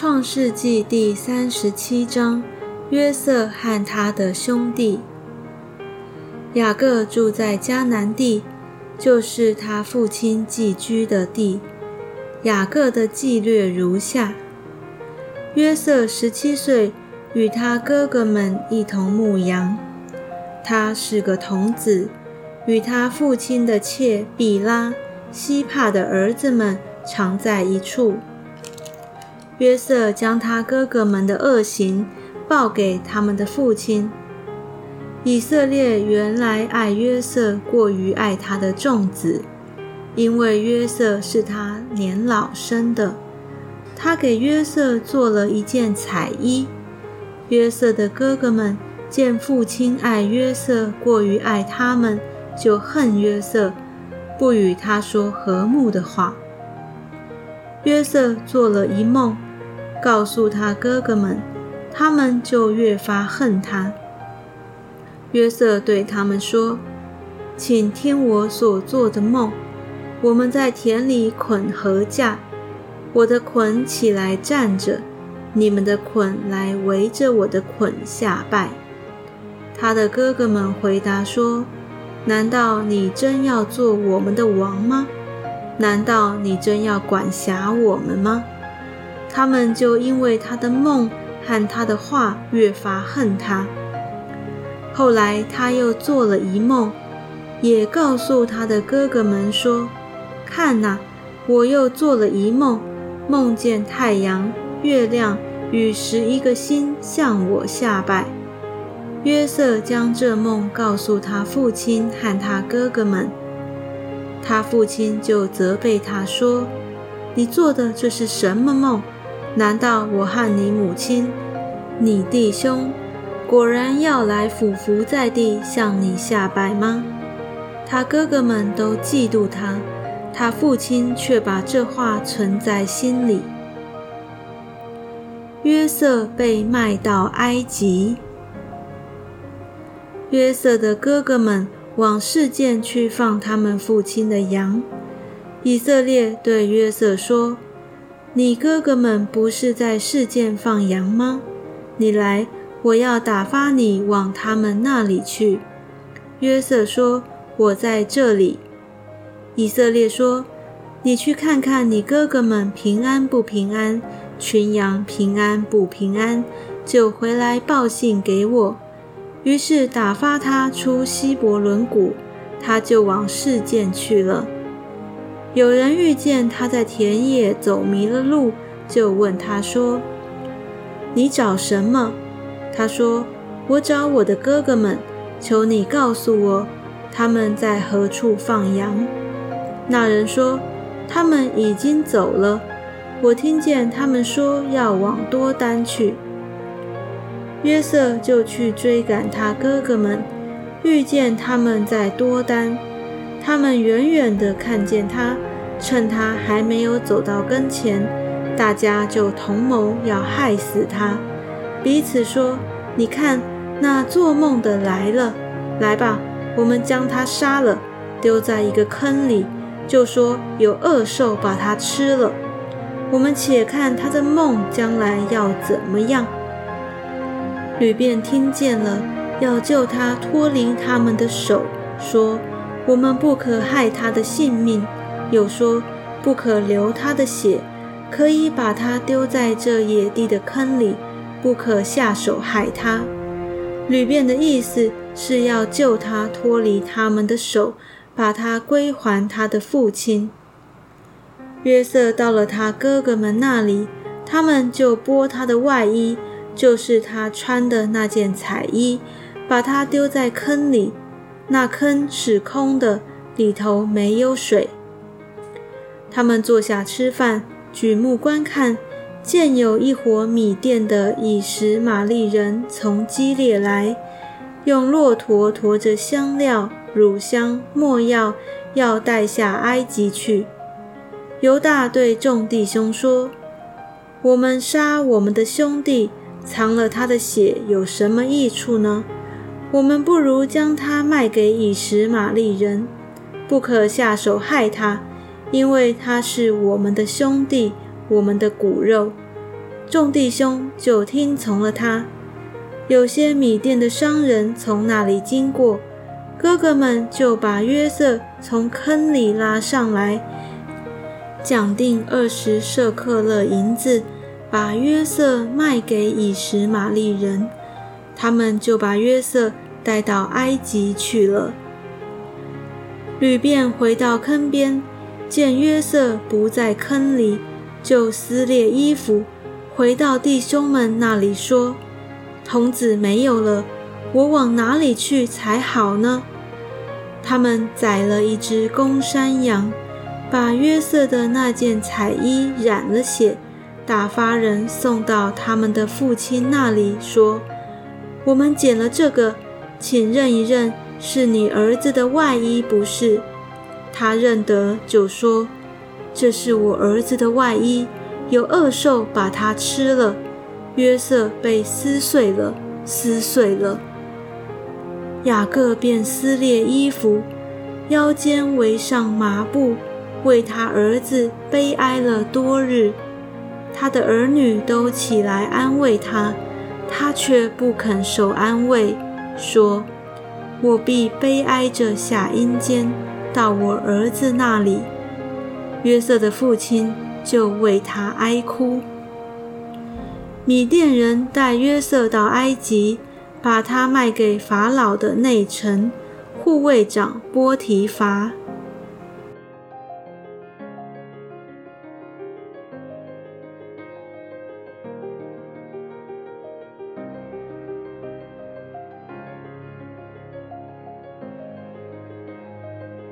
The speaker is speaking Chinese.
创世纪第三十七章：约瑟和他的兄弟。雅各住在迦南地，就是他父亲寄居的地。雅各的记略如下：约瑟十七岁，与他哥哥们一同牧羊。他是个童子，与他父亲的妾比拉、希帕的儿子们常在一处。约瑟将他哥哥们的恶行报给他们的父亲。以色列原来爱约瑟过于爱他的众子，因为约瑟是他年老生的。他给约瑟做了一件彩衣。约瑟的哥哥们见父亲爱约瑟过于爱他们，就恨约瑟，不与他说和睦的话。约瑟做了一梦。告诉他哥哥们，他们就越发恨他。约瑟对他们说：“请听我所做的梦。我们在田里捆禾架，我的捆起来站着，你们的捆来围着我的捆下拜。”他的哥哥们回答说：“难道你真要做我们的王吗？难道你真要管辖我们吗？”他们就因为他的梦和他的话越发恨他。后来他又做了一梦，也告诉他的哥哥们说：“看哪，我又做了一梦，梦见太阳、月亮与十一个星向我下拜。”约瑟将这梦告诉他父亲和他哥哥们，他父亲就责备他说：“你做的这是什么梦？”难道我和你母亲、你弟兄果然要来俯伏在地向你下拜吗？他哥哥们都嫉妒他，他父亲却把这话存在心里。约瑟被卖到埃及。约瑟的哥哥们往事件去放他们父亲的羊。以色列对约瑟说。你哥哥们不是在世间放羊吗？你来，我要打发你往他们那里去。约瑟说：“我在这里。”以色列说：“你去看看你哥哥们平安不平安，群羊平安不平安，就回来报信给我。”于是打发他出希伯伦谷，他就往事件去了。有人遇见他在田野走迷了路，就问他说：“你找什么？”他说：“我找我的哥哥们，求你告诉我，他们在何处放羊。”那人说：“他们已经走了，我听见他们说要往多丹去。”约瑟就去追赶他哥哥们，遇见他们在多丹。他们远远地看见他，趁他还没有走到跟前，大家就同谋要害死他，彼此说：“你看，那做梦的来了，来吧，我们将他杀了，丢在一个坑里，就说有恶兽把他吃了。我们且看他的梦将来要怎么样。”吕便听见了，要救他脱离他们的手，说。我们不可害他的性命，又说不可流他的血，可以把他丢在这野地的坑里，不可下手害他。吕便的意思是要救他脱离他们的手，把他归还他的父亲。约瑟到了他哥哥们那里，他们就剥他的外衣，就是他穿的那件彩衣，把他丢在坑里。那坑是空的，里头没有水。他们坐下吃饭，举目观看，见有一伙米店的以实玛利人从基列来，用骆驼驮着香料、乳香、没药，要带下埃及去。犹大对众弟兄说：“我们杀我们的兄弟，藏了他的血，有什么益处呢？”我们不如将他卖给以实玛利人，不可下手害他，因为他是我们的兄弟，我们的骨肉。众弟兄就听从了他。有些米甸的商人从那里经过，哥哥们就把约瑟从坑里拉上来，讲定二十舍克勒银子，把约瑟卖给以实玛利人。他们就把约瑟带到埃及去了。吕便回到坑边，见约瑟不在坑里，就撕裂衣服，回到弟兄们那里说。童子没有了，我往哪里去才好呢？他们宰了一只公山羊，把约瑟的那件彩衣染了血，打发人送到他们的父亲那里，说：“我们捡了这个，请认一认，是你儿子的外衣不是？”他认得，就说：“这是我儿子的外衣，有恶兽把它吃了。”约瑟被撕碎了，撕碎了。雅各便撕裂衣服，腰间围上麻布，为他儿子悲哀了多日。他的儿女都起来安慰他，他却不肯受安慰，说：“我必悲哀着下阴间，到我儿子那里。”约瑟的父亲就为他哀哭。米甸人带约瑟到埃及，把他卖给法老的内臣护卫长波提乏。